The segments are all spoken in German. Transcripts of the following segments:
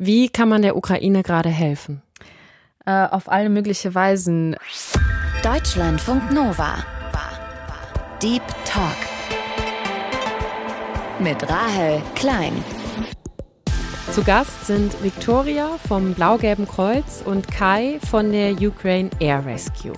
Wie kann man der Ukraine gerade helfen? Äh, auf alle möglichen Weisen. Deutschlandfunk Nova. Deep Talk. Mit Rahel Klein. Zu Gast sind Victoria vom Blau-Gelben Kreuz und Kai von der Ukraine Air Rescue.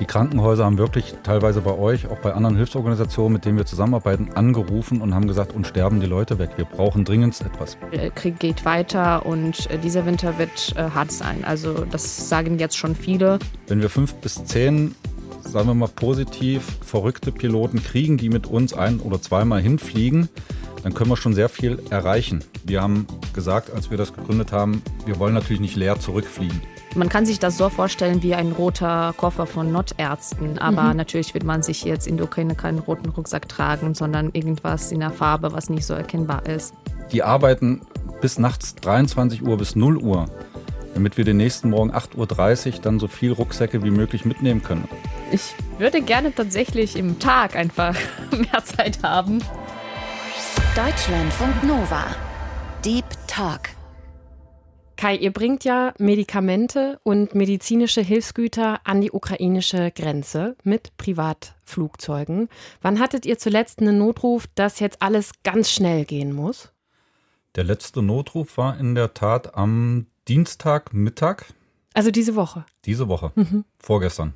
Die Krankenhäuser haben wirklich teilweise bei euch, auch bei anderen Hilfsorganisationen, mit denen wir zusammenarbeiten, angerufen und haben gesagt, uns sterben die Leute weg. Wir brauchen dringend etwas. Der Krieg geht weiter und äh, dieser Winter wird äh, hart sein. Also das sagen jetzt schon viele. Wenn wir fünf bis zehn, sagen wir mal positiv, verrückte Piloten kriegen, die mit uns ein- oder zweimal hinfliegen, dann können wir schon sehr viel erreichen. Wir haben gesagt, als wir das gegründet haben, wir wollen natürlich nicht leer zurückfliegen. Man kann sich das so vorstellen wie ein roter Koffer von Notärzten, aber mhm. natürlich wird man sich jetzt in der Ukraine keinen roten Rucksack tragen, sondern irgendwas in der Farbe, was nicht so erkennbar ist. Die arbeiten bis nachts 23 Uhr bis 0 Uhr, damit wir den nächsten Morgen 8.30 Uhr dann so viel Rucksäcke wie möglich mitnehmen können. Ich würde gerne tatsächlich im Tag einfach mehr Zeit haben. Deutschlandfunk Nova. Deep Talk. Kai, ihr bringt ja Medikamente und medizinische Hilfsgüter an die ukrainische Grenze mit Privatflugzeugen. Wann hattet ihr zuletzt einen Notruf, dass jetzt alles ganz schnell gehen muss? Der letzte Notruf war in der Tat am Dienstagmittag. Also diese Woche? Diese Woche, mhm. vorgestern.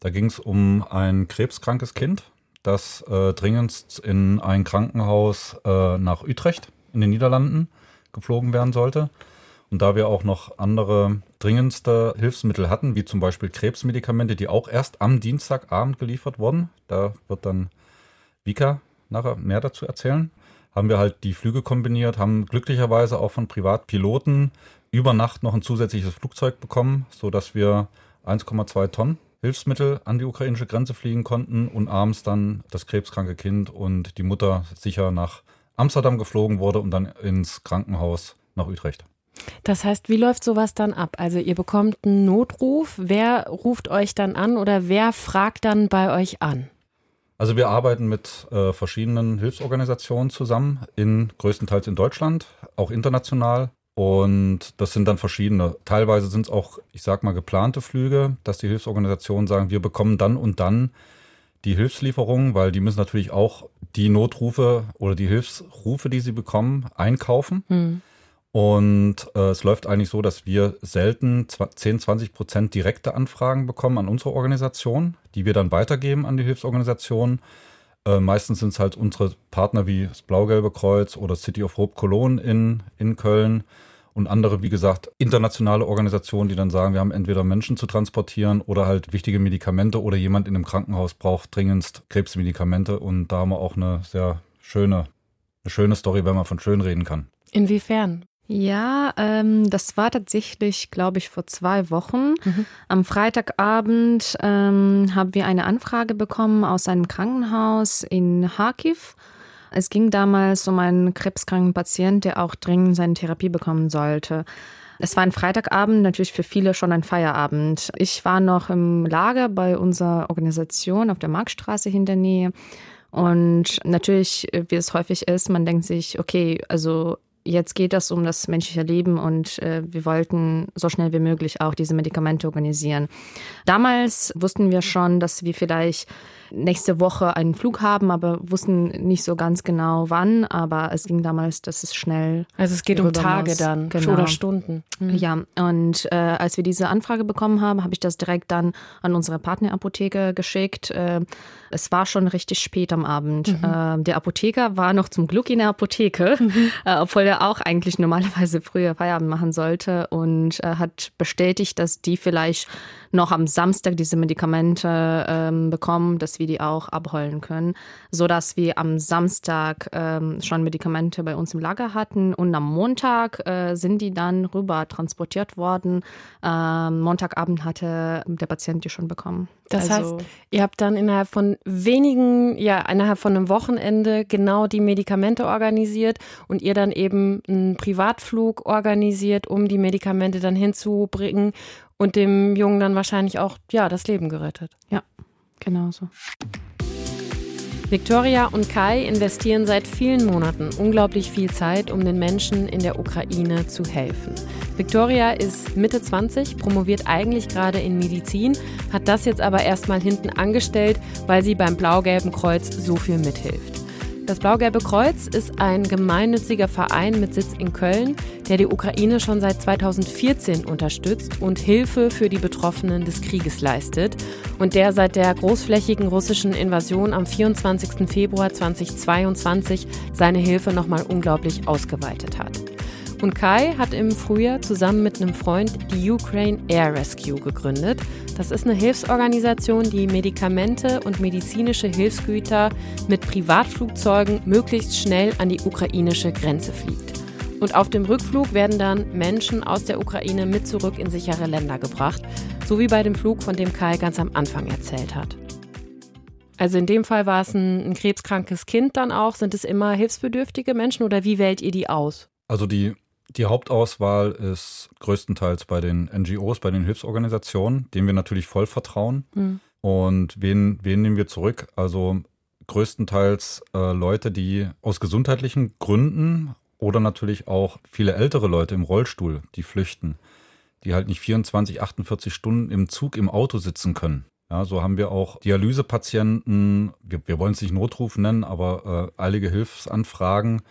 Da ging es um ein krebskrankes Kind, das äh, dringend in ein Krankenhaus äh, nach Utrecht in den Niederlanden geflogen werden sollte. Und da wir auch noch andere dringendste Hilfsmittel hatten, wie zum Beispiel Krebsmedikamente, die auch erst am Dienstagabend geliefert wurden, da wird dann Vika nachher mehr dazu erzählen, haben wir halt die Flüge kombiniert, haben glücklicherweise auch von Privatpiloten über Nacht noch ein zusätzliches Flugzeug bekommen, sodass wir 1,2 Tonnen Hilfsmittel an die ukrainische Grenze fliegen konnten und abends dann das krebskranke Kind und die Mutter sicher nach Amsterdam geflogen wurde und dann ins Krankenhaus nach Utrecht. Das heißt, wie läuft sowas dann ab? Also ihr bekommt einen Notruf, wer ruft euch dann an oder wer fragt dann bei euch an? Also wir arbeiten mit äh, verschiedenen Hilfsorganisationen zusammen, in, größtenteils in Deutschland, auch international. Und das sind dann verschiedene. Teilweise sind es auch, ich sag mal, geplante Flüge, dass die Hilfsorganisationen sagen, wir bekommen dann und dann die Hilfslieferungen, weil die müssen natürlich auch die Notrufe oder die Hilfsrufe, die sie bekommen, einkaufen. Hm. Und äh, es läuft eigentlich so, dass wir selten 10, 20 Prozent direkte Anfragen bekommen an unsere Organisation, die wir dann weitergeben an die Hilfsorganisation. Äh, meistens sind es halt unsere Partner wie das Blau-Gelbe Kreuz oder City of Hope Cologne in, in Köln und andere, wie gesagt, internationale Organisationen, die dann sagen, wir haben entweder Menschen zu transportieren oder halt wichtige Medikamente oder jemand in einem Krankenhaus braucht dringendst Krebsmedikamente. Und da haben wir auch eine sehr schöne, eine schöne Story, wenn man von schön reden kann. Inwiefern? Ja, ähm, das war tatsächlich, glaube ich, vor zwei Wochen. Mhm. Am Freitagabend ähm, haben wir eine Anfrage bekommen aus einem Krankenhaus in Kharkiv. Es ging damals um einen krebskranken Patienten, der auch dringend seine Therapie bekommen sollte. Es war ein Freitagabend, natürlich für viele schon ein Feierabend. Ich war noch im Lager bei unserer Organisation auf der Marktstraße in der Nähe. Und natürlich, wie es häufig ist, man denkt sich, okay, also jetzt geht es um das menschliche Leben und äh, wir wollten so schnell wie möglich auch diese Medikamente organisieren. Damals wussten wir schon, dass wir vielleicht nächste Woche einen Flug haben, aber wussten nicht so ganz genau wann. Aber es ging damals, dass es schnell. Also es geht um Tage muss. dann genau. oder Stunden. Mhm. Ja, und äh, als wir diese Anfrage bekommen haben, habe ich das direkt dann an unsere Partnerapotheke geschickt. Äh, es war schon richtig spät am Abend. Mhm. Äh, der Apotheker war noch zum Glück in der Apotheke, mhm. Äh, obwohl er auch eigentlich normalerweise früher Feierabend machen sollte und äh, hat bestätigt, dass die vielleicht noch am Samstag diese Medikamente ähm, bekommen, dass wir die auch abholen können, so dass wir am Samstag ähm, schon Medikamente bei uns im Lager hatten und am Montag äh, sind die dann rüber transportiert worden. Ähm, Montagabend hatte der Patient die schon bekommen. Das also, heißt, ihr habt dann innerhalb von wenigen, ja, innerhalb von einem Wochenende genau die Medikamente organisiert und ihr dann eben einen Privatflug organisiert, um die Medikamente dann hinzubringen und dem Jungen dann wahrscheinlich auch ja das Leben gerettet. Ja, genau so. Victoria und Kai investieren seit vielen Monaten unglaublich viel Zeit, um den Menschen in der Ukraine zu helfen. Victoria ist Mitte 20, promoviert eigentlich gerade in Medizin, hat das jetzt aber erstmal hinten angestellt, weil sie beim Blau-Gelben Kreuz so viel mithilft. Das Blau-Gelbe Kreuz ist ein gemeinnütziger Verein mit Sitz in Köln, der die Ukraine schon seit 2014 unterstützt und Hilfe für die Betroffenen des Krieges leistet und der seit der großflächigen russischen Invasion am 24. Februar 2022 seine Hilfe nochmal unglaublich ausgeweitet hat. Und Kai hat im Frühjahr zusammen mit einem Freund die Ukraine Air Rescue gegründet. Das ist eine Hilfsorganisation, die Medikamente und medizinische Hilfsgüter mit Privatflugzeugen möglichst schnell an die ukrainische Grenze fliegt. Und auf dem Rückflug werden dann Menschen aus der Ukraine mit zurück in sichere Länder gebracht, so wie bei dem Flug, von dem Kai ganz am Anfang erzählt hat. Also in dem Fall war es ein, ein krebskrankes Kind dann auch. Sind es immer hilfsbedürftige Menschen oder wie wählt ihr die aus? Also die die Hauptauswahl ist größtenteils bei den NGOs, bei den Hilfsorganisationen, denen wir natürlich voll vertrauen. Mhm. Und wen, wen nehmen wir zurück? Also größtenteils äh, Leute, die aus gesundheitlichen Gründen oder natürlich auch viele ältere Leute im Rollstuhl, die flüchten, die halt nicht 24, 48 Stunden im Zug, im Auto sitzen können. Ja, so haben wir auch Dialysepatienten, wir, wir wollen es nicht Notruf nennen, aber äh, eilige Hilfsanfragen,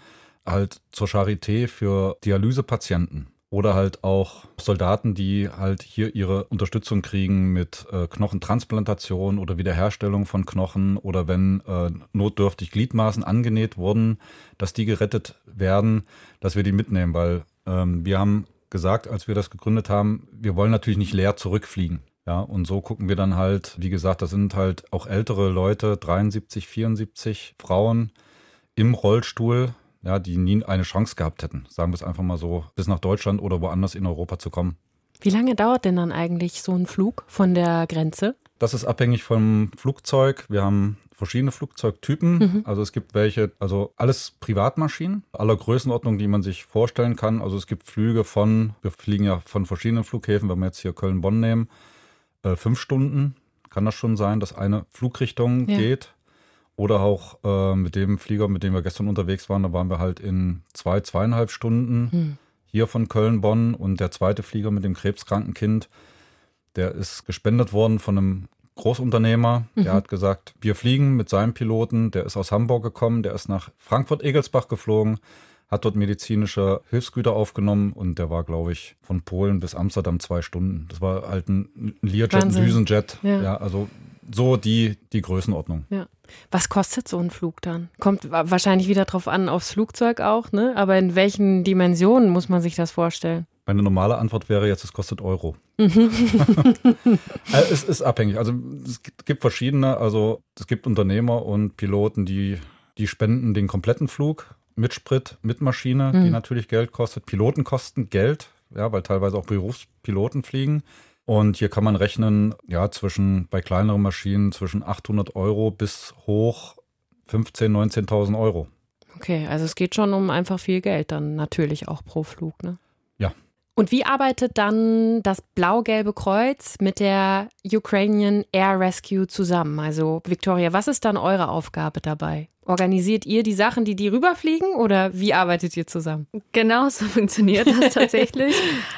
halt zur Charité für Dialysepatienten oder halt auch Soldaten, die halt hier ihre Unterstützung kriegen mit äh, Knochentransplantation oder Wiederherstellung von Knochen oder wenn äh, notdürftig Gliedmaßen angenäht wurden, dass die gerettet werden, dass wir die mitnehmen, weil ähm, wir haben gesagt, als wir das gegründet haben, wir wollen natürlich nicht leer zurückfliegen. Ja, und so gucken wir dann halt, wie gesagt, das sind halt auch ältere Leute, 73, 74 Frauen im Rollstuhl, ja, die nie eine Chance gehabt hätten, sagen wir es einfach mal so, bis nach Deutschland oder woanders in Europa zu kommen. Wie lange dauert denn dann eigentlich so ein Flug von der Grenze? Das ist abhängig vom Flugzeug. Wir haben verschiedene Flugzeugtypen. Mhm. Also es gibt welche, also alles Privatmaschinen aller Größenordnung, die man sich vorstellen kann. Also es gibt Flüge von, wir fliegen ja von verschiedenen Flughäfen, wenn wir jetzt hier Köln-Bonn nehmen, äh, fünf Stunden kann das schon sein, dass eine Flugrichtung ja. geht. Oder auch äh, mit dem Flieger, mit dem wir gestern unterwegs waren, da waren wir halt in zwei, zweieinhalb Stunden hm. hier von Köln-Bonn. Und der zweite Flieger mit dem krebskranken Kind, der ist gespendet worden von einem Großunternehmer. Mhm. Der hat gesagt, wir fliegen mit seinem Piloten. Der ist aus Hamburg gekommen, der ist nach Frankfurt-Egelsbach geflogen, hat dort medizinische Hilfsgüter aufgenommen und der war, glaube ich, von Polen bis Amsterdam zwei Stunden. Das war halt ein Learjet, ein Düsenjet. Ja. ja, also so die, die Größenordnung. Ja. Was kostet so ein Flug dann? Kommt wahrscheinlich wieder drauf an, aufs Flugzeug auch, ne? Aber in welchen Dimensionen muss man sich das vorstellen? Meine normale Antwort wäre jetzt, es kostet Euro. Äh, es ist abhängig. Also es gibt verschiedene, also es gibt Unternehmer und Piloten, die, die spenden den kompletten Flug mit Sprit, mit Maschine, mhm. die natürlich Geld kostet. Piloten kosten Geld, ja, weil teilweise auch Berufspiloten fliegen. Und hier kann man rechnen, ja, zwischen, bei kleineren Maschinen zwischen 800 Euro bis hoch 15.000, 19.000 Euro. Okay, also es geht schon um einfach viel Geld dann natürlich auch pro Flug, ne? Ja. Und wie arbeitet dann das Blau-Gelbe Kreuz mit der Ukrainian Air Rescue zusammen? Also Victoria, was ist dann eure Aufgabe dabei? Organisiert ihr die Sachen, die die rüberfliegen oder wie arbeitet ihr zusammen? Genau so funktioniert das tatsächlich.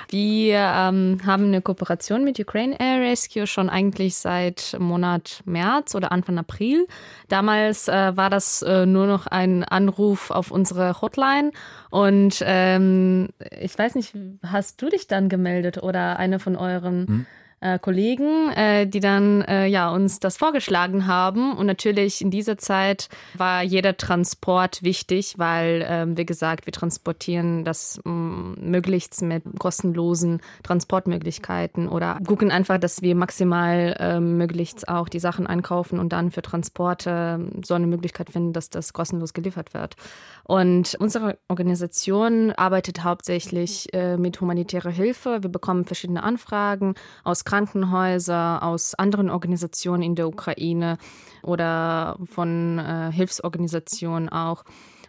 Wir ähm, haben eine Kooperation mit Ukraine Air Rescue schon eigentlich seit Monat März oder Anfang April. Damals äh, war das äh, nur noch ein Anruf auf unsere Hotline und ähm, ich weiß nicht, hast du dich dann gemeldet oder eine von euren? Hm äh, Kollegen, äh, die dann äh, ja uns das vorgeschlagen haben. Und natürlich in dieser Zeit war jeder Transport wichtig, weil, ähm, wie gesagt, wir transportieren das ähm, möglichst mit kostenlosen Transportmöglichkeiten oder gucken einfach, dass wir maximal ähm, möglichst auch die Sachen einkaufen und dann für Transporte ähm, so eine Möglichkeit finden, dass das kostenlos geliefert wird. Und unsere Organisation arbeitet hauptsächlich äh, mit humanitärer Hilfe. Wir bekommen verschiedene Anfragen aus Krankenhäusern, aus anderen Organisationen in der Ukraine oder von äh, Hilfsorganisationen auch.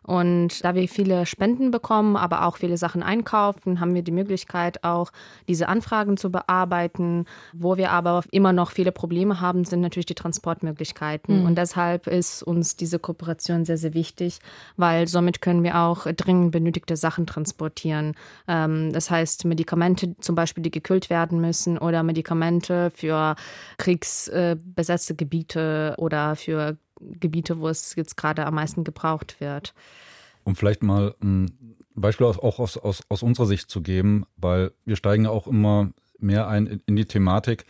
Und da wir viele Spenden bekommen, aber auch viele Sachen einkaufen, haben wir die Möglichkeit auch diese Anfragen zu bearbeiten. Wo wir aber immer noch viele Probleme haben, sind natürlich die Transportmöglichkeiten. Mhm. Und deshalb ist uns diese Kooperation sehr, sehr wichtig, weil somit können wir auch dringend benötigte Sachen transportieren. Ähm, das heißt Medikamente zum Beispiel, die gekühlt werden müssen oder Medikamente für kriegsbesetzte Gebiete oder für Gebiete, wo es jetzt gerade am meisten gebraucht wird. Um vielleicht mal ein Beispiel auch aus, aus, aus unserer Sicht zu geben, weil wir steigen ja auch immer mehr ein in die Thematik.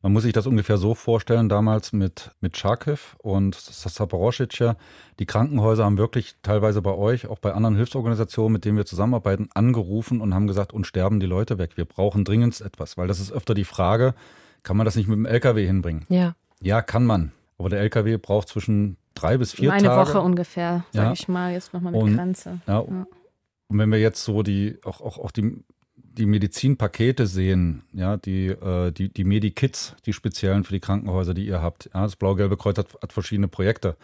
Man muss sich das ungefähr so vorstellen, damals mit, mit Charkiw und Saporoschice. Die Krankenhäuser haben wirklich teilweise bei euch, auch bei anderen Hilfsorganisationen, mit denen wir zusammenarbeiten, angerufen und haben gesagt, uns sterben die Leute weg. Wir brauchen dringend etwas, weil das ist öfter die Frage, kann man das nicht mit dem LKW hinbringen? Ja. Ja, kann man. Aber der LKW braucht zwischen drei bis vier Eine Tage. Eine Woche ungefähr, sage ja. ich mal, jetzt nochmal mit und, Grenze. Ja. ja. Und wenn wir jetzt so die, auch, auch, auch die, die Medizinpakete sehen, ja, die, äh, die, die Medikits, die speziellen für die Krankenhäuser, die ihr habt. Ja, das Blau-Gelbe Kreuz hat, hat verschiedene Projekte.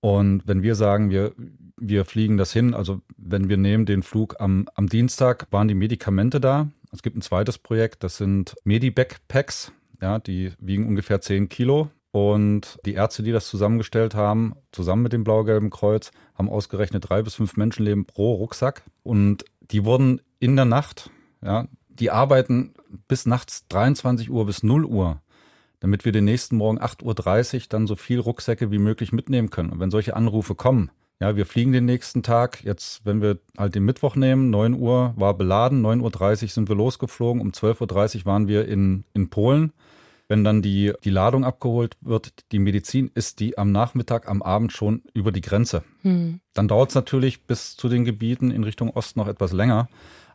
Und wenn wir sagen, wir, wir fliegen das hin, also wenn wir nehmen den Flug am, am Dienstag, waren die Medikamente da. Es gibt ein zweites Projekt, das sind Medibackpacks, ja, die wiegen ungefähr 10 Kilo. Und die Ärzte, die das zusammengestellt haben, zusammen mit dem Blau-Gelben Kreuz, haben ausgerechnet drei bis fünf Menschenleben pro Rucksack. Und die wurden in der Nacht, ja, die arbeiten bis nachts 23 Uhr bis 0 Uhr, damit wir den nächsten Morgen 8.30 Uhr dann so viel Rucksäcke wie möglich mitnehmen können. Und wenn solche Anrufe kommen, ja, wir fliegen den nächsten Tag. Jetzt, wenn wir halt den Mittwoch nehmen, 9 Uhr war beladen, 9.30 Uhr sind wir losgeflogen, um 12.30 Uhr waren wir in, in Polen. Wenn dann die, die Ladung abgeholt wird, die Medizin, ist die am Nachmittag, am Abend schon über die Grenze. Hm. Dann dauert es natürlich bis zu den Gebieten in Richtung Osten noch etwas länger.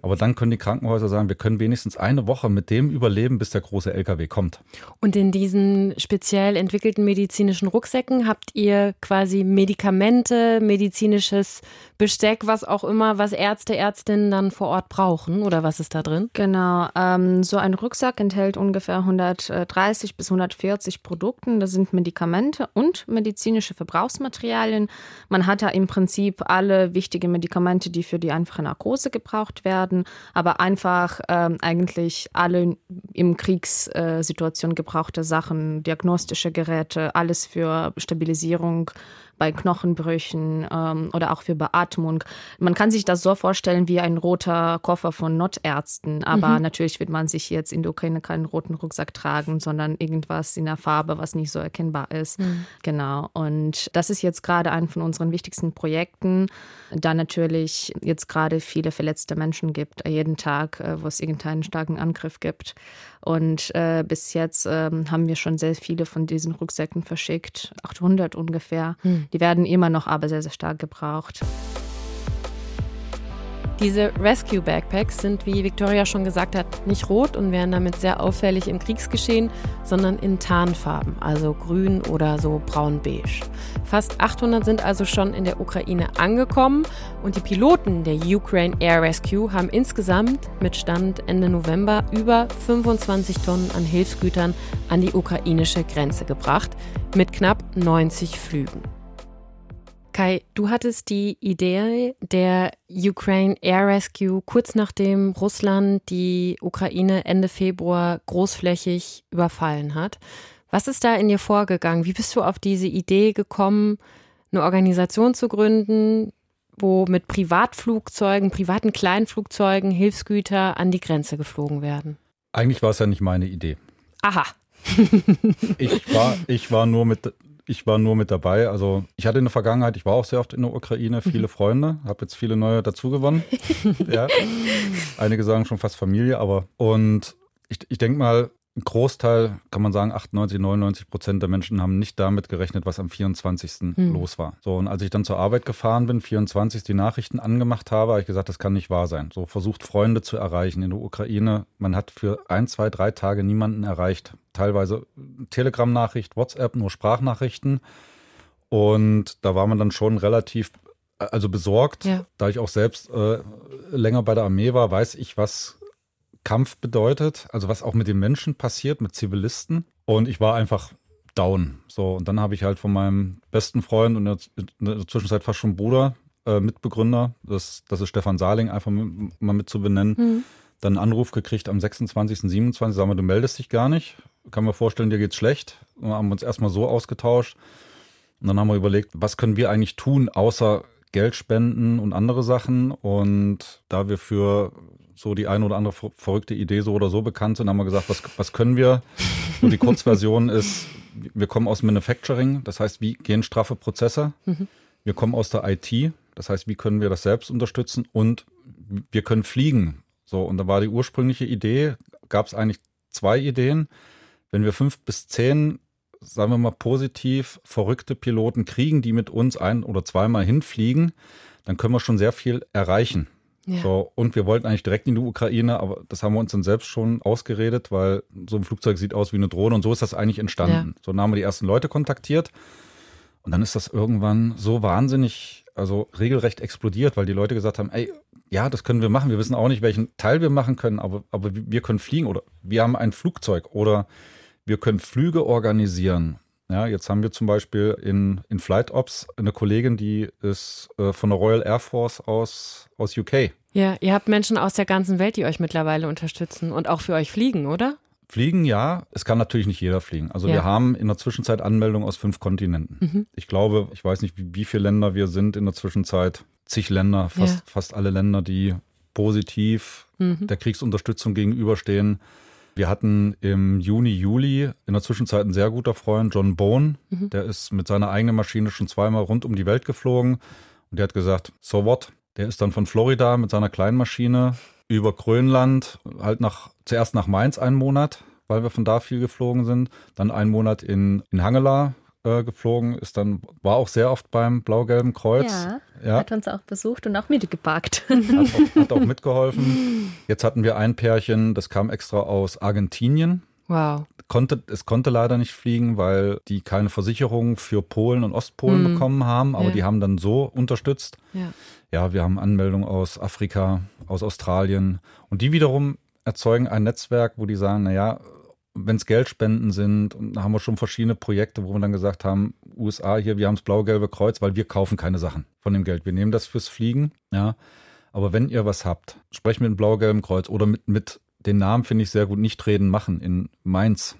Aber dann können die Krankenhäuser sagen, wir können wenigstens eine Woche mit dem überleben, bis der große LKW kommt. Und in diesen speziell entwickelten medizinischen Rucksäcken habt ihr quasi Medikamente, medizinisches Besteck, was auch immer, was Ärzte, Ärztinnen dann vor Ort brauchen oder was ist da drin? Genau, ähm, so ein Rucksack enthält ungefähr 130 bis 140 Produkte. Das sind Medikamente und medizinische Verbrauchsmaterialien. Man hat da im Prinzip alle wichtigen Medikamente, die für die einfache Narkose gebraucht werden werden, aber einfach ähm, eigentlich alle im Kriegssituation gebrauchte Sachen, diagnostische Geräte, alles für Stabilisierung bei Knochenbrüchen ähm, oder auch für Beatmung. Man kann sich das so vorstellen wie ein roter Koffer von Notärzten, aber mhm. natürlich wird man sich jetzt in der Ukraine keinen roten Rucksack tragen, sondern irgendwas in der Farbe, was nicht so erkennbar ist. Mhm. Genau. Und das ist jetzt gerade ein von unseren wichtigsten Projekten, da natürlich jetzt gerade viele verletzte Menschen gibt, jeden Tag, äh, wo es irgendeinen starken Angriff gibt. Und äh, bis jetzt äh, haben wir schon sehr viele von diesen Rucksäcken verschickt, 800 ungefähr. Hm. Die werden immer noch aber sehr, sehr stark gebraucht. Diese Rescue Backpacks sind, wie Victoria schon gesagt hat, nicht rot und wären damit sehr auffällig im Kriegsgeschehen, sondern in Tarnfarben, also grün oder so braun-beige. Fast 800 sind also schon in der Ukraine angekommen und die Piloten der Ukraine Air Rescue haben insgesamt mit Stand Ende November über 25 Tonnen an Hilfsgütern an die ukrainische Grenze gebracht, mit knapp 90 Flügen. Kai, du hattest die Idee der Ukraine Air Rescue kurz nachdem Russland die Ukraine Ende Februar großflächig überfallen hat. Was ist da in dir vorgegangen? Wie bist du auf diese Idee gekommen, eine Organisation zu gründen, wo mit Privatflugzeugen, privaten Kleinflugzeugen Hilfsgüter an die Grenze geflogen werden? Eigentlich war es ja nicht meine Idee. Aha. ich, war, ich war nur mit ich war nur mit dabei. Also ich hatte in der Vergangenheit, ich war auch sehr oft in der Ukraine, viele mhm. Freunde, habe jetzt viele neue dazugewonnen. ja. Einige sagen schon fast Familie, aber und ich, ich denke mal, ein Großteil, kann man sagen, 98, 99 Prozent der Menschen haben nicht damit gerechnet, was am 24. Hm. los war. So, und als ich dann zur Arbeit gefahren bin, 24 die Nachrichten angemacht habe, habe ich gesagt, das kann nicht wahr sein. So versucht, Freunde zu erreichen in der Ukraine. Man hat für ein, zwei, drei Tage niemanden erreicht. Teilweise Telegram-Nachricht, WhatsApp, nur Sprachnachrichten. Und da war man dann schon relativ also besorgt, ja. da ich auch selbst äh, länger bei der Armee war, weiß ich, was Kampf bedeutet, also was auch mit den Menschen passiert, mit Zivilisten. Und ich war einfach down. So, und dann habe ich halt von meinem besten Freund und in der Zwischenzeit fast schon Bruder äh, Mitbegründer, das, das ist Stefan Saling, einfach mal mit zu benennen, mhm. dann einen Anruf gekriegt am 26., 27., sagen wir, du meldest dich gar nicht. Kann mir vorstellen, dir geht's schlecht. Dann haben wir uns erstmal so ausgetauscht. Und dann haben wir überlegt, was können wir eigentlich tun, außer Geld spenden und andere Sachen. Und da wir für so die eine oder andere verrückte Idee so oder so bekannt sind, haben wir gesagt, was, was können wir? So die Kurzversion ist, wir kommen aus Manufacturing, das heißt, wie gehen straffe Prozesse? Mhm. Wir kommen aus der IT, das heißt, wie können wir das selbst unterstützen? Und wir können fliegen. So, und da war die ursprüngliche Idee, gab es eigentlich zwei Ideen. Wenn wir fünf bis zehn sagen wir mal positiv, verrückte Piloten kriegen, die mit uns ein- oder zweimal hinfliegen, dann können wir schon sehr viel erreichen. Ja. So, und wir wollten eigentlich direkt in die Ukraine, aber das haben wir uns dann selbst schon ausgeredet, weil so ein Flugzeug sieht aus wie eine Drohne und so ist das eigentlich entstanden. Ja. So haben wir die ersten Leute kontaktiert und dann ist das irgendwann so wahnsinnig, also regelrecht explodiert, weil die Leute gesagt haben, ey, ja, das können wir machen. Wir wissen auch nicht, welchen Teil wir machen können, aber, aber wir können fliegen oder wir haben ein Flugzeug oder wir können Flüge organisieren. Ja, jetzt haben wir zum Beispiel in, in Flight Ops eine Kollegin, die ist äh, von der Royal Air Force aus, aus UK. Ja, ihr habt Menschen aus der ganzen Welt, die euch mittlerweile unterstützen und auch für euch fliegen, oder? Fliegen, ja. Es kann natürlich nicht jeder fliegen. Also ja. wir haben in der Zwischenzeit Anmeldungen aus fünf Kontinenten. Mhm. Ich glaube, ich weiß nicht, wie, wie viele Länder wir sind in der Zwischenzeit. Zig Länder, fast, ja. fast alle Länder, die positiv mhm. der Kriegsunterstützung gegenüberstehen. Wir hatten im Juni, Juli in der Zwischenzeit ein sehr guter Freund, John Bone. Mhm. Der ist mit seiner eigenen Maschine schon zweimal rund um die Welt geflogen. Und der hat gesagt, so what? Der ist dann von Florida mit seiner kleinen Maschine über Grönland, halt nach, zuerst nach Mainz einen Monat, weil wir von da viel geflogen sind. Dann einen Monat in, in Hangela, äh, geflogen, ist dann, war auch sehr oft beim Blau-Gelben Kreuz. Ja, ja, hat uns auch besucht und auch mitgeparkt. Hat auch, hat auch mitgeholfen. Jetzt hatten wir ein Pärchen, das kam extra aus Argentinien. Wow. Konnte, es konnte leider nicht fliegen, weil die keine Versicherung für Polen und Ostpolen hm. bekommen haben, aber ja. die haben dann so unterstützt. Ja. ja, wir haben Anmeldungen aus Afrika, aus Australien und die wiederum erzeugen ein Netzwerk, wo die sagen, naja, wenn es Geldspenden sind, haben wir schon verschiedene Projekte, wo wir dann gesagt haben, USA hier, wir haben das blau-gelbe Kreuz, weil wir kaufen keine Sachen von dem Geld. Wir nehmen das fürs Fliegen, ja. Aber wenn ihr was habt, sprecht mit dem blau-gelben Kreuz oder mit, mit den Namen finde ich sehr gut, nicht reden, machen in Mainz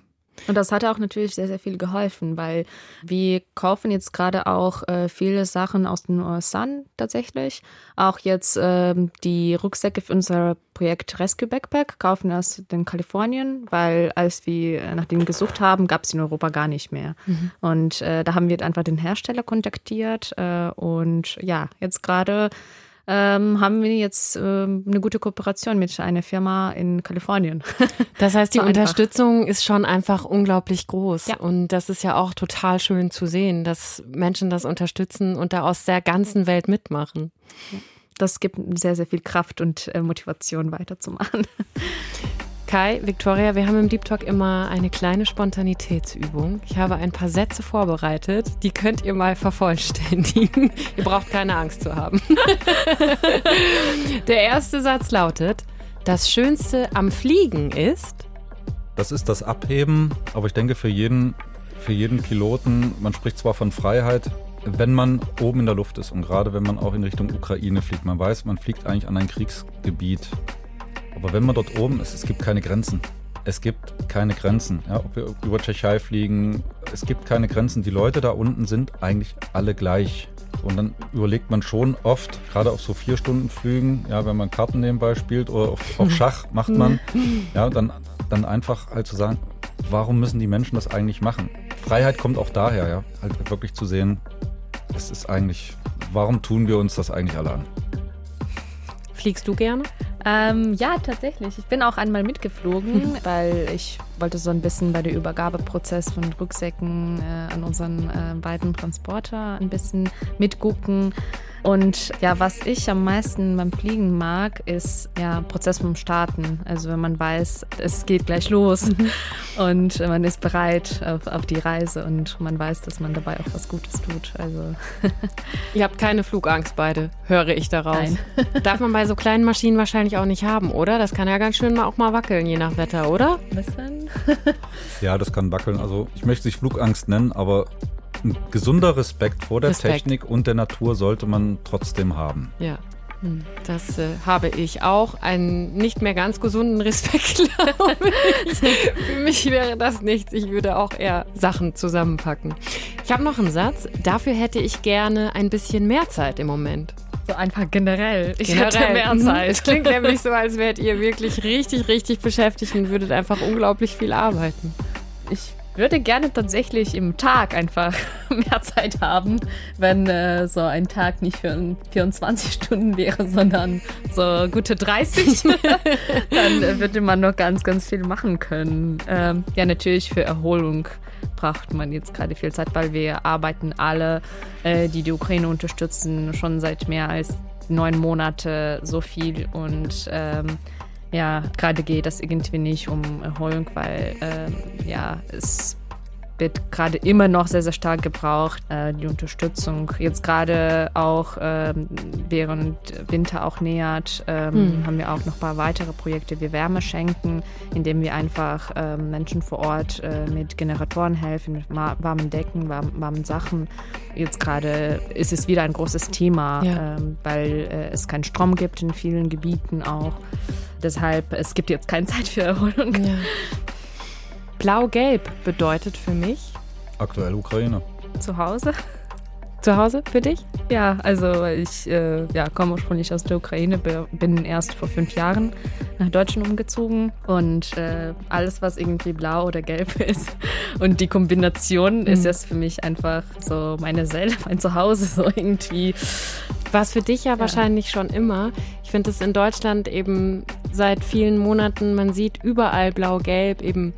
und das hat auch natürlich sehr, sehr viel geholfen, weil wir kaufen jetzt gerade auch äh, viele Sachen aus den USA tatsächlich. Auch jetzt äh, die Rucksäcke für unser Projekt Rescue Backpack kaufen aus den Kalifornien, weil als wir nach denen gesucht haben, gab es in Europa gar nicht mehr. Mhm. Und äh, da haben wir einfach den Hersteller kontaktiert äh, und ja, jetzt gerade ähm, haben wir jetzt ähm, eine gute Kooperation mit einer Firma in Kalifornien. Das heißt, die so Unterstützung ist schon einfach unglaublich groß. Ja. Und das ist ja auch total schön zu sehen, dass Menschen das unterstützen und da aus der ganzen Welt mitmachen. Das gibt sehr, sehr viel Kraft und äh, Motivation weiterzumachen. Kai, Victoria, wir haben im Deep Talk immer eine kleine Spontanitätsübung. Ich habe ein paar Sätze vorbereitet, die könnt ihr mal vervollständigen. ihr braucht keine Angst zu haben. Der erste Satz lautet, das Schönste am Fliegen ist? Das ist das Abheben, aber ich denke für jeden, für jeden Piloten, man spricht zwar von Freiheit, wenn man oben in der Luft ist und gerade wenn man auch in Richtung Ukraine fliegt, man weiß, man fliegt eigentlich an ein Kriegsgebiet. Aber wenn man dort oben ist, es gibt keine Grenzen. Es gibt keine Grenzen. Ja, ob wir über Tschechei fliegen, es gibt keine Grenzen. Die Leute da unten sind eigentlich alle gleich. Und dann überlegt man schon oft, gerade auf so vier Stunden Flügen, ja, wenn man Karten nebenbei spielt oder auf, auf Schach macht man, ja, dann, dann einfach halt zu sagen, warum müssen die Menschen das eigentlich machen? Freiheit kommt auch daher, ja, halt wirklich zu sehen, es ist eigentlich, warum tun wir uns das eigentlich alle an? Fliegst du gerne? Ähm, ja, tatsächlich. Ich bin auch einmal mitgeflogen, weil ich wollte so ein bisschen bei der Übergabeprozess von Rucksäcken äh, an unseren äh, beiden Transporter ein bisschen mitgucken. Und ja, was ich am meisten beim Fliegen mag, ist ja Prozess vom Starten. Also wenn man weiß, es geht gleich los und man ist bereit auf, auf die Reise und man weiß, dass man dabei auch was Gutes tut. Also Ihr habt keine Flugangst beide, höre ich daraus. Nein. Darf man bei so kleinen Maschinen wahrscheinlich auch nicht haben, oder? Das kann ja ganz schön auch mal wackeln, je nach Wetter, oder? Was denn? ja, das kann wackeln. Also ich möchte es nicht Flugangst nennen, aber ein gesunder Respekt vor der Respekt. Technik und der Natur sollte man trotzdem haben. Ja. Hm, Das äh, habe ich auch. Einen nicht mehr ganz gesunden Respekt, glaube ich. Für mich wäre das nichts. Ich würde auch eher Sachen zusammenpacken. Ich habe noch einen Satz. Dafür hätte ich gerne ein bisschen mehr Zeit im Moment. So einfach generell. Ich Generell. hätte mehr Mhm. Zeit. Es klingt nämlich so, als wärt ihr wirklich richtig, richtig beschäftigt und würdet einfach unglaublich viel arbeiten. Ich würde gerne tatsächlich im Tag einfach mehr Zeit haben, wenn äh, so ein Tag nicht für 24 Stunden wäre, sondern so gute 30. Dann äh, würde man noch ganz, ganz viel machen können. Ähm, ja, natürlich für Erholung braucht man jetzt gerade viel Zeit, weil wir arbeiten alle, äh, die die Ukraine unterstützen, schon seit mehr als neun Monate so viel und ähm, ja, gerade geht es irgendwie nicht um Erholung, weil ähm, ja, es wird gerade immer noch sehr, sehr stark gebraucht, äh, die Unterstützung. Jetzt gerade auch ähm, während Winter auch nähert, ähm, Hm. haben wir auch noch ein paar weitere Projekte wie Wärme schenken, indem wir einfach ähm, Menschen vor Ort äh, mit Generatoren helfen, mit warmen Decken, warm, warmen Sachen. Jetzt gerade ist es wieder ein großes Thema, Ja. ähm, weil äh, es keinen Strom gibt in vielen Gebieten auch. Deshalb, es gibt jetzt keine Zeit für Erholung. Ja. Blau-Gelb bedeutet für mich Aktuell Ukraine. Zu Hause? zu Hause für dich? Ja, also ich äh, ja, komme ursprünglich aus der Ukraine, bin erst vor fünf Jahren nach Deutschland umgezogen und äh, alles, was irgendwie blau oder gelb ist und die Kombination ist jetzt für mich einfach so meine Seele, mein Zuhause, so irgendwie. War es für dich ja, wahrscheinlich schon immer. Ich finde es in Deutschland eben seit vielen Monaten, man sieht überall blau-gelb, eben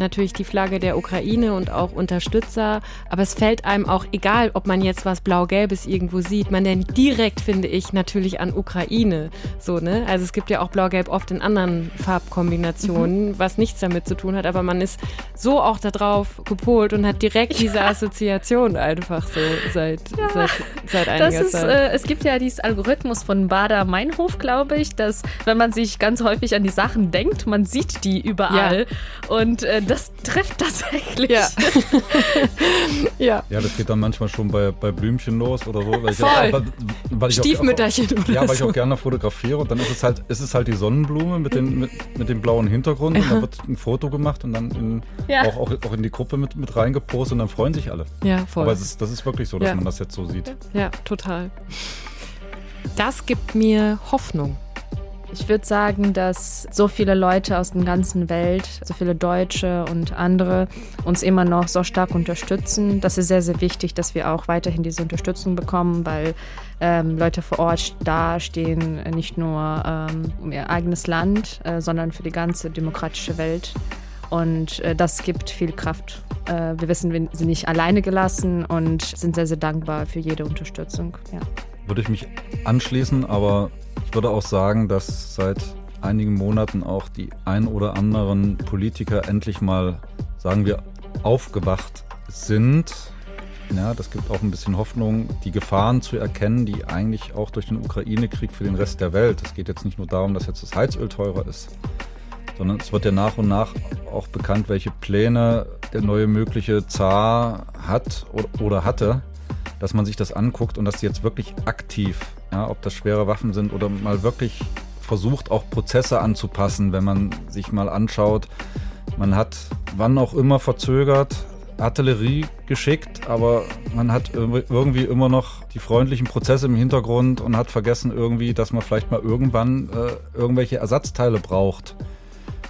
natürlich die Flagge der Ukraine und auch Unterstützer. Aber es fällt einem auch egal, ob man jetzt was blau-gelbes irgendwo sieht. Man denkt direkt, finde ich, natürlich an Ukraine. So, ne? Also es gibt ja auch blau-gelb oft in anderen Farbkombinationen, was nichts damit zu tun hat. Aber man ist so auch darauf gepolt und hat direkt diese Assoziation einfach so seit, seit, seit Das einiger ist, Zeit. äh, es gibt ja dieses Algorithmus von Bader-Meinhof, glaube ich, dass wenn man sich ganz häufig an die Sachen denkt, man sieht die überall. Und äh, das trifft tatsächlich. Ja. ja. Ja, das geht dann manchmal schon bei, bei Blümchen los oder so. Weil ich Voll. Auch, weil, weil ich auch- Stiefmütterchen oder Ja, weil ich auch gerne fotografiere und dann ist es halt, ist es halt die Sonnenblume mit, den, mit, mit dem blauen Hintergrund und dann wird ein Foto gemacht und dann in, Ja. auch, auch, auch in die Gruppe mit, mit reingepostet und dann freuen sich alle. Ja, voll. Aber es ist, das ist wirklich so, dass Ja. man das jetzt so sieht. Ja, total. Das gibt mir Hoffnung. Ich würde sagen, dass so viele Leute aus der ganzen Welt, so viele Deutsche und andere uns immer noch so stark unterstützen. Das ist sehr, sehr wichtig, dass wir auch weiterhin diese Unterstützung bekommen, weil ähm, Leute vor Ort dastehen, nicht nur ähm, um ihr eigenes Land, äh, sondern für die ganze demokratische Welt. Und äh, das gibt viel Kraft. Äh, wir wissen, wir sind nicht alleine gelassen und sind sehr, sehr dankbar für jede Unterstützung. Ja. Würde ich mich anschließen, aber ich würde auch sagen, dass seit einigen Monaten auch die ein oder anderen Politiker endlich mal, sagen wir, aufgewacht sind. Ja, das gibt auch ein bisschen Hoffnung, die Gefahren zu erkennen, die eigentlich auch durch den Ukraine-Krieg für den Rest der Welt. Es geht jetzt nicht nur darum, dass jetzt das Heizöl teurer ist, sondern es wird ja nach und nach auch bekannt, welche Pläne der neue mögliche Zar hat oder, hatte, dass man sich das anguckt und dass die jetzt wirklich aktiv, ja, ob das schwere Waffen sind oder mal wirklich versucht, auch Prozesse anzupassen, wenn man sich mal anschaut. Man hat wann auch immer verzögert Artillerie geschickt, aber man hat irgendwie immer noch die freundlichen Prozesse im Hintergrund und hat vergessen irgendwie, dass man vielleicht mal irgendwann äh, irgendwelche Ersatzteile braucht.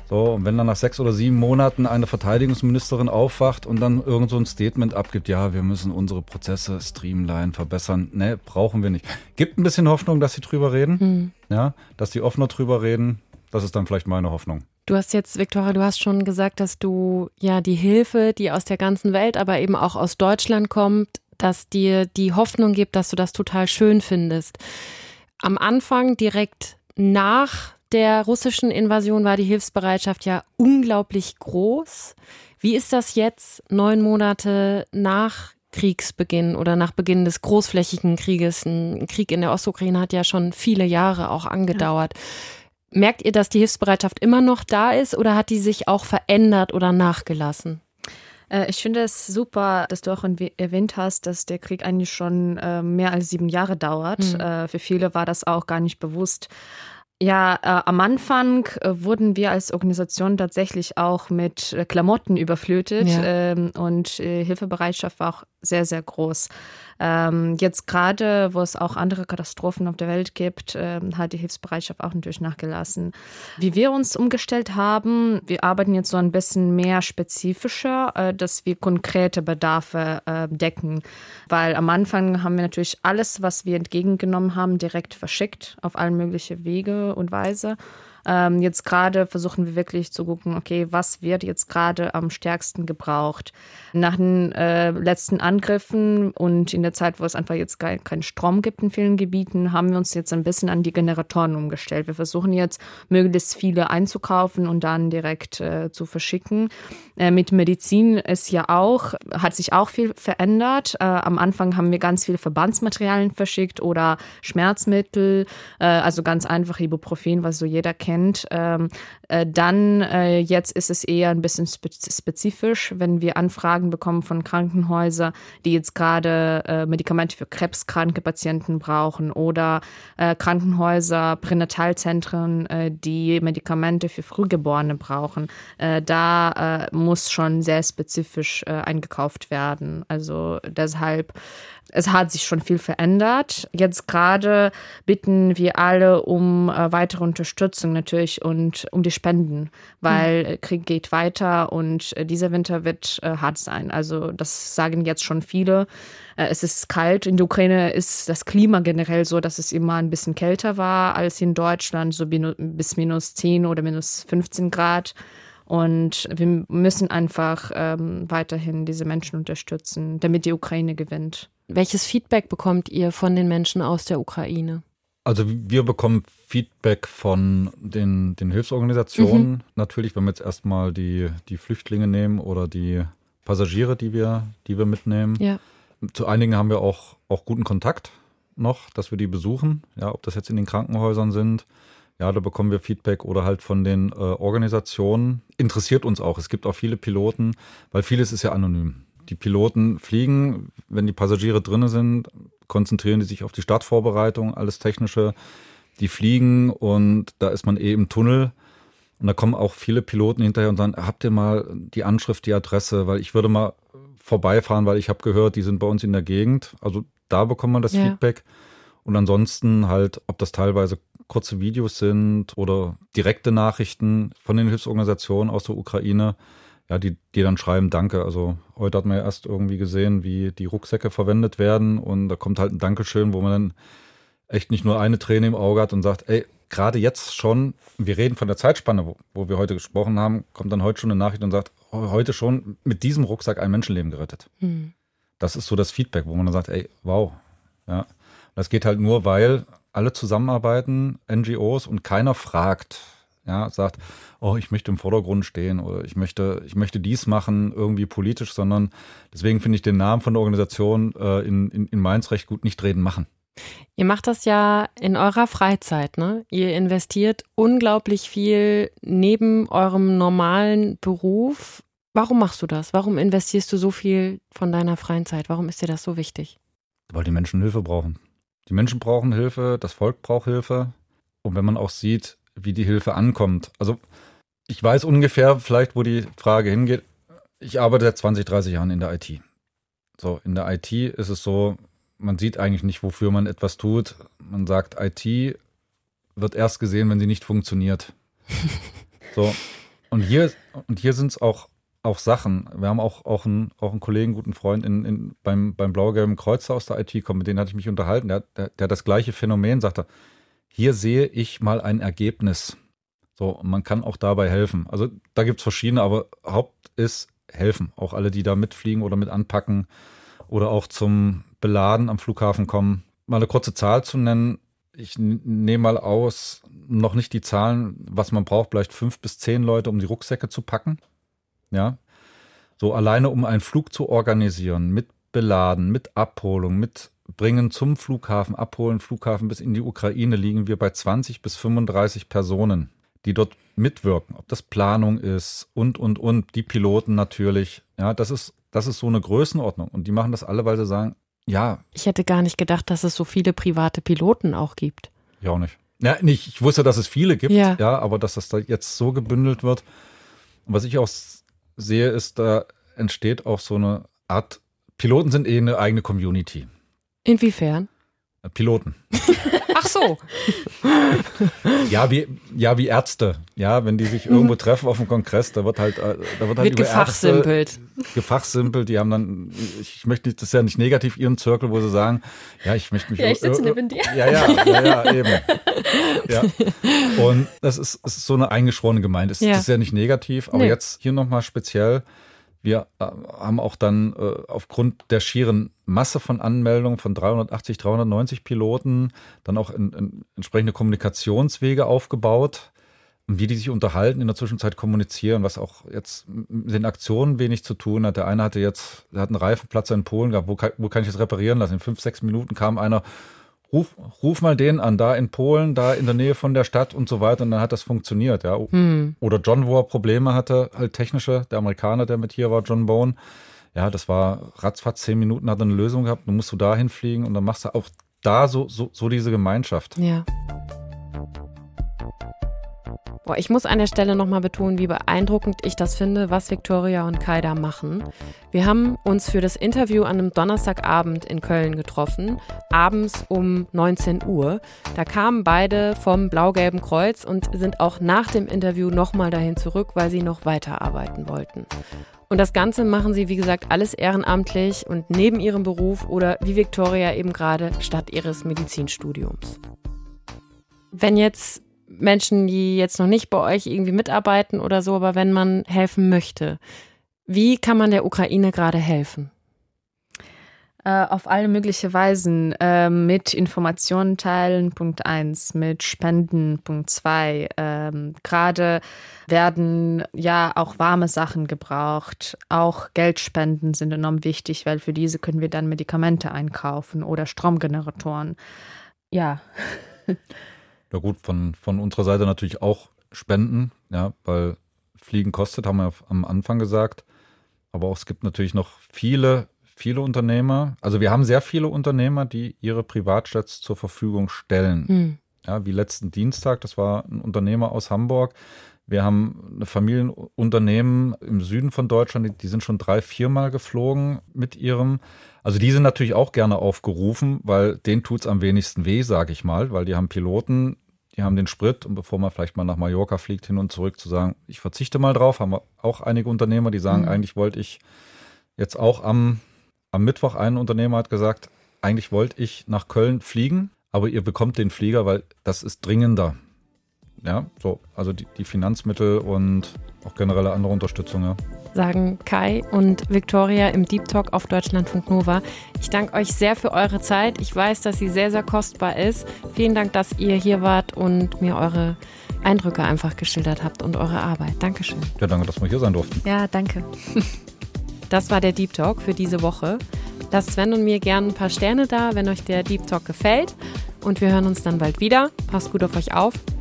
So, und wenn dann nach sechs oder sieben Monaten eine Verteidigungsministerin aufwacht und dann irgend so ein Statement abgibt, ja, wir müssen unsere Prozesse streamline, verbessern, ne, brauchen wir nicht. Gibt ein bisschen Hoffnung, dass sie drüber reden, ja, dass sie offener drüber reden. Das ist dann vielleicht meine Hoffnung. Du hast jetzt, Viktoria, du hast schon gesagt, dass du ja die Hilfe, die aus der ganzen Welt, aber eben auch aus Deutschland kommt, dass dir die Hoffnung gibt, dass du das total schön findest. Am Anfang, direkt nach der russischen Invasion, war die Hilfsbereitschaft ja unglaublich groß. Wie ist das jetzt, neun Monate nach Kriegsbeginn oder nach Beginn des großflächigen Krieges? Ein Krieg in der Ostukraine hat ja schon viele Jahre auch angedauert. Ja. Merkt ihr, dass die Hilfsbereitschaft immer noch da ist oder hat die sich auch verändert oder nachgelassen? Äh, ich finde es super, dass du auch erwähnt hast, dass der Krieg eigentlich schon äh, mehr als sieben Jahre dauert. Mhm. Für viele war das auch gar nicht bewusst. Ja, äh, am Anfang äh, wurden wir als Organisation tatsächlich auch mit äh, Klamotten überflutet ja. ähm, und äh, Hilfebereitschaft war auch sehr, sehr groß. Ähm, jetzt gerade, wo es auch andere Katastrophen auf der Welt gibt, äh, hat die Hilfsbereitschaft auch natürlich nachgelassen. Wie wir uns umgestellt haben, wir arbeiten jetzt so ein bisschen mehr spezifischer, äh, dass wir konkrete Bedarfe äh, decken. Weil am Anfang haben wir natürlich alles, was wir entgegengenommen haben, direkt verschickt auf allen möglichen Wege und Weise. Ähm, jetzt gerade versuchen wir wirklich zu gucken, okay, was wird jetzt gerade am stärksten gebraucht? Nach den äh, letzten Angriffen und in der Zeit, wo es einfach jetzt keinen kein Strom gibt in vielen Gebieten, haben wir uns jetzt ein bisschen an die Generatoren umgestellt. Wir versuchen jetzt möglichst viele einzukaufen und dann direkt äh, zu verschicken. Äh, mit Medizin ist ja auch, hat sich auch viel verändert. Äh, am Anfang haben wir ganz viele Verbandsmaterialien verschickt oder Schmerzmittel, äh, also ganz einfach Ibuprofen, was so jeder kennt kennt. Ähm, äh, dann äh, jetzt ist es eher ein bisschen spezifisch, wenn wir Anfragen bekommen von Krankenhäusern, die jetzt gerade äh, Medikamente für krebskranke Patienten brauchen oder äh, Krankenhäuser, Pränatalzentren, äh, die Medikamente für Frühgeborene brauchen. Äh, da muss schon sehr spezifisch eingekauft werden. Also deshalb es hat sich schon viel verändert. Jetzt gerade bitten wir alle um äh, weitere Unterstützung natürlich und um die Spenden, weil mhm. Krieg geht weiter und äh, dieser Winter wird äh, hart sein. Also das sagen jetzt schon viele. Äh, es ist kalt. In der Ukraine ist das Klima generell so, dass es immer ein bisschen kälter war als in Deutschland, so bis minus 10 oder minus 15 Grad. Und wir müssen einfach ähm, weiterhin diese Menschen unterstützen, damit die Ukraine gewinnt. Welches Feedback bekommt ihr von den Menschen aus der Ukraine? Also wir bekommen Feedback von den, den Hilfsorganisationen. Mhm. Natürlich, wenn wir jetzt erstmal die, die Flüchtlinge nehmen oder die Passagiere, die wir, die wir mitnehmen. Ja. Zu einigen haben wir auch, auch guten Kontakt noch, dass wir die besuchen. Ja, ob das jetzt in den Krankenhäusern sind. Ja, da bekommen wir Feedback oder halt von den äh, Organisationen. Interessiert uns auch. Es gibt auch viele Piloten, weil vieles ist ja anonym die Piloten fliegen, wenn die Passagiere drinne sind, konzentrieren die sich auf die Startvorbereitung, alles Technische. Die fliegen und da ist man eh im Tunnel. Und da kommen auch viele Piloten hinterher und sagen, habt ihr mal die Anschrift, die Adresse, weil ich würde mal vorbeifahren, weil ich habe gehört, die sind bei uns in der Gegend. Also da bekommt man das ja. Feedback. Und ansonsten halt, ob das teilweise kurze Videos sind oder direkte Nachrichten von den Hilfsorganisationen aus der Ukraine, ja, die, die dann schreiben Danke. Also heute hat man ja erst irgendwie gesehen, wie die Rucksäcke verwendet werden und da kommt halt ein Dankeschön, wo man dann echt nicht nur eine Träne im Auge hat und sagt, ey, gerade jetzt schon, wir reden von der Zeitspanne, wo, wo wir heute gesprochen haben, kommt dann heute schon eine Nachricht und sagt, heute schon mit diesem Rucksack ein Menschenleben gerettet. Hm. Das ist so das Feedback, wo man dann sagt, ey, wow. Ja. Das geht halt nur, weil alle zusammenarbeiten, NGOs und keiner fragt, ja, sagt, oh, ich möchte im Vordergrund stehen oder ich möchte, ich möchte dies machen, irgendwie politisch, sondern deswegen finde ich den Namen von der Organisation äh, in, in, in Mainz recht gut nicht reden machen. Ihr macht das ja in eurer Freizeit, ne? Ihr investiert unglaublich viel neben eurem normalen Beruf. Warum machst du das? Warum investierst du so viel von deiner freien Zeit? Warum ist dir das so wichtig? Weil die Menschen Hilfe brauchen. Die Menschen brauchen Hilfe, das Volk braucht Hilfe. Und wenn man auch sieht, wie die Hilfe ankommt. Also ich weiß ungefähr vielleicht, wo die Frage hingeht. Ich arbeite seit 20, 30 Jahren in der IT. So, in der IT ist es so, man sieht eigentlich nicht, wofür man etwas tut. Man sagt, IT wird erst gesehen, wenn sie nicht funktioniert. so, und hier, und hier sind es auch, auch Sachen. Wir haben auch, auch, einen, auch einen Kollegen, guten Freund in, in, beim, beim Blau-Gelben Kreuzer aus der IT kommen, mit dem hatte ich mich unterhalten. Der, der, der hat das gleiche Phänomen, sagt er hier sehe ich mal ein Ergebnis. So, man kann auch dabei helfen. Also da gibt es verschiedene, aber Haupt ist helfen. Auch alle, die da mitfliegen oder mit anpacken oder auch zum Beladen am Flughafen kommen. Mal eine kurze Zahl zu nennen. Ich nehme mal aus, noch nicht die Zahlen, was man braucht, vielleicht fünf bis zehn Leute, um die Rucksäcke zu packen. Ja. So alleine, um einen Flug zu organisieren, mit Beladen, mit Abholung, mit bringen zum Flughafen, abholen, Flughafen bis in die Ukraine liegen wir bei 20 bis 35 Personen, die dort mitwirken, ob das Planung ist und, und, und, die Piloten natürlich. Ja, das ist, das ist so eine Größenordnung. Und die machen das alle, weil sie sagen, ja. Ich hätte gar nicht gedacht, dass es so viele private Piloten auch gibt. Ja, auch nicht. Ja, nicht. Ich wusste, dass es viele gibt, ja. ja, aber dass das da jetzt so gebündelt wird. Und was ich auch sehe, ist, da entsteht auch so eine Art, Piloten sind eh eine eigene Community. Inwiefern? Piloten. Ach so. ja, wie, ja, wie Ärzte. Ja, wenn die sich irgendwo treffen auf dem Kongress, da wird halt, äh, da wird halt wird über gefachsimpelt. Ärzte gefachsimpelt. Die haben dann, ich möchte nicht, das ist ja nicht negativ ihren Zirkel, wo sie sagen, ja, ich möchte mich. Ja, ich sitze neben dir. Ja, ja, ja, ja, eben. Ja. Und das ist, ist so eine eingeschworene Gemeinde. Das, ja. das ist ja nicht negativ, aber nee. jetzt hier nochmal speziell wir äh, haben auch dann äh, aufgrund der schieren Masse von Anmeldungen von 380, 390 Piloten dann auch in, in entsprechende Kommunikationswege aufgebaut, wie die sich unterhalten, in der Zwischenzeit kommunizieren, was auch jetzt mit den Aktionen wenig zu tun hat. Der eine hatte jetzt, der hat einen Reifenplatz in Polen gehabt, wo kann, wo kann ich das reparieren lassen? In fünf, sechs Minuten kam einer ruf, ruf mal den an, da in Polen, da in der Nähe von der Stadt und so weiter. Und dann hat das funktioniert, ja. Hm. Oder John, wo er Probleme hatte, halt technische, der Amerikaner, der mit hier war, John Bone. Ja, das war ratzfatz, zehn Minuten hat er eine Lösung gehabt. Dann musst du da hinfliegen und dann machst du auch da so, so, so diese Gemeinschaft. Ja. Ich muss an der Stelle nochmal betonen, wie beeindruckend ich das finde, was Victoria und Kai da machen. Wir haben uns für das Interview an einem Donnerstagabend in Köln getroffen, abends um 19 Uhr. Da kamen beide vom Blau-Gelben Kreuz und sind auch nach dem Interview nochmal dahin zurück, weil sie noch weiterarbeiten wollten. Und das Ganze machen sie, wie gesagt, alles ehrenamtlich und neben ihrem Beruf oder wie Victoria eben gerade statt ihres Medizinstudiums. Wenn jetzt Menschen, die jetzt noch nicht bei euch irgendwie mitarbeiten oder so, aber wenn man helfen möchte, wie kann man der Ukraine gerade helfen? Äh, auf alle möglichen Weisen. Äh, mit Informationen teilen, Punkt 1, mit Spenden, Punkt 2. Ähm, gerade werden ja auch warme Sachen gebraucht. Auch Geldspenden sind enorm wichtig, weil für diese können wir dann Medikamente einkaufen oder Stromgeneratoren. Ja. Ja gut, von, von unserer Seite natürlich auch Spenden, ja, weil Fliegen kostet, haben wir am Anfang gesagt. Aber auch es gibt natürlich noch viele, viele Unternehmer. Also wir haben sehr viele Unternehmer, die ihre Privatjets zur Verfügung stellen. Hm. Ja, wie letzten Dienstag, das war ein Unternehmer aus Hamburg. Wir haben eine Familienunternehmen im Süden von Deutschland, die sind schon drei, viermal geflogen mit ihrem also die sind natürlich auch gerne aufgerufen, weil denen tut's am wenigsten weh, sage ich mal, weil die haben Piloten, die haben den Sprit und bevor man vielleicht mal nach Mallorca fliegt, hin und zurück zu sagen, ich verzichte mal drauf, haben wir auch einige Unternehmer, die sagen, mhm. eigentlich wollte ich jetzt auch am, am Mittwoch, ein Unternehmer hat gesagt, eigentlich wollte ich nach Köln fliegen, aber ihr bekommt den Flieger, weil das ist dringender. Ja, so, also die, die Finanzmittel und auch generelle andere Unterstützung, ja sagen Kai und Victoria im Deep Talk auf Deutschlandfunk Nova. Ich danke euch sehr für eure Zeit. Ich weiß, dass sie sehr, sehr kostbar ist. Vielen Dank, dass ihr hier wart und mir eure Eindrücke einfach geschildert habt und eure Arbeit. Dankeschön. Ja, danke, dass wir hier sein durften. Ja, danke. Das war der Deep Talk für diese Woche. Lasst Sven und mir gerne ein paar Sterne da, wenn euch der Deep Talk gefällt. Und wir hören uns dann bald wieder. Passt gut auf euch auf.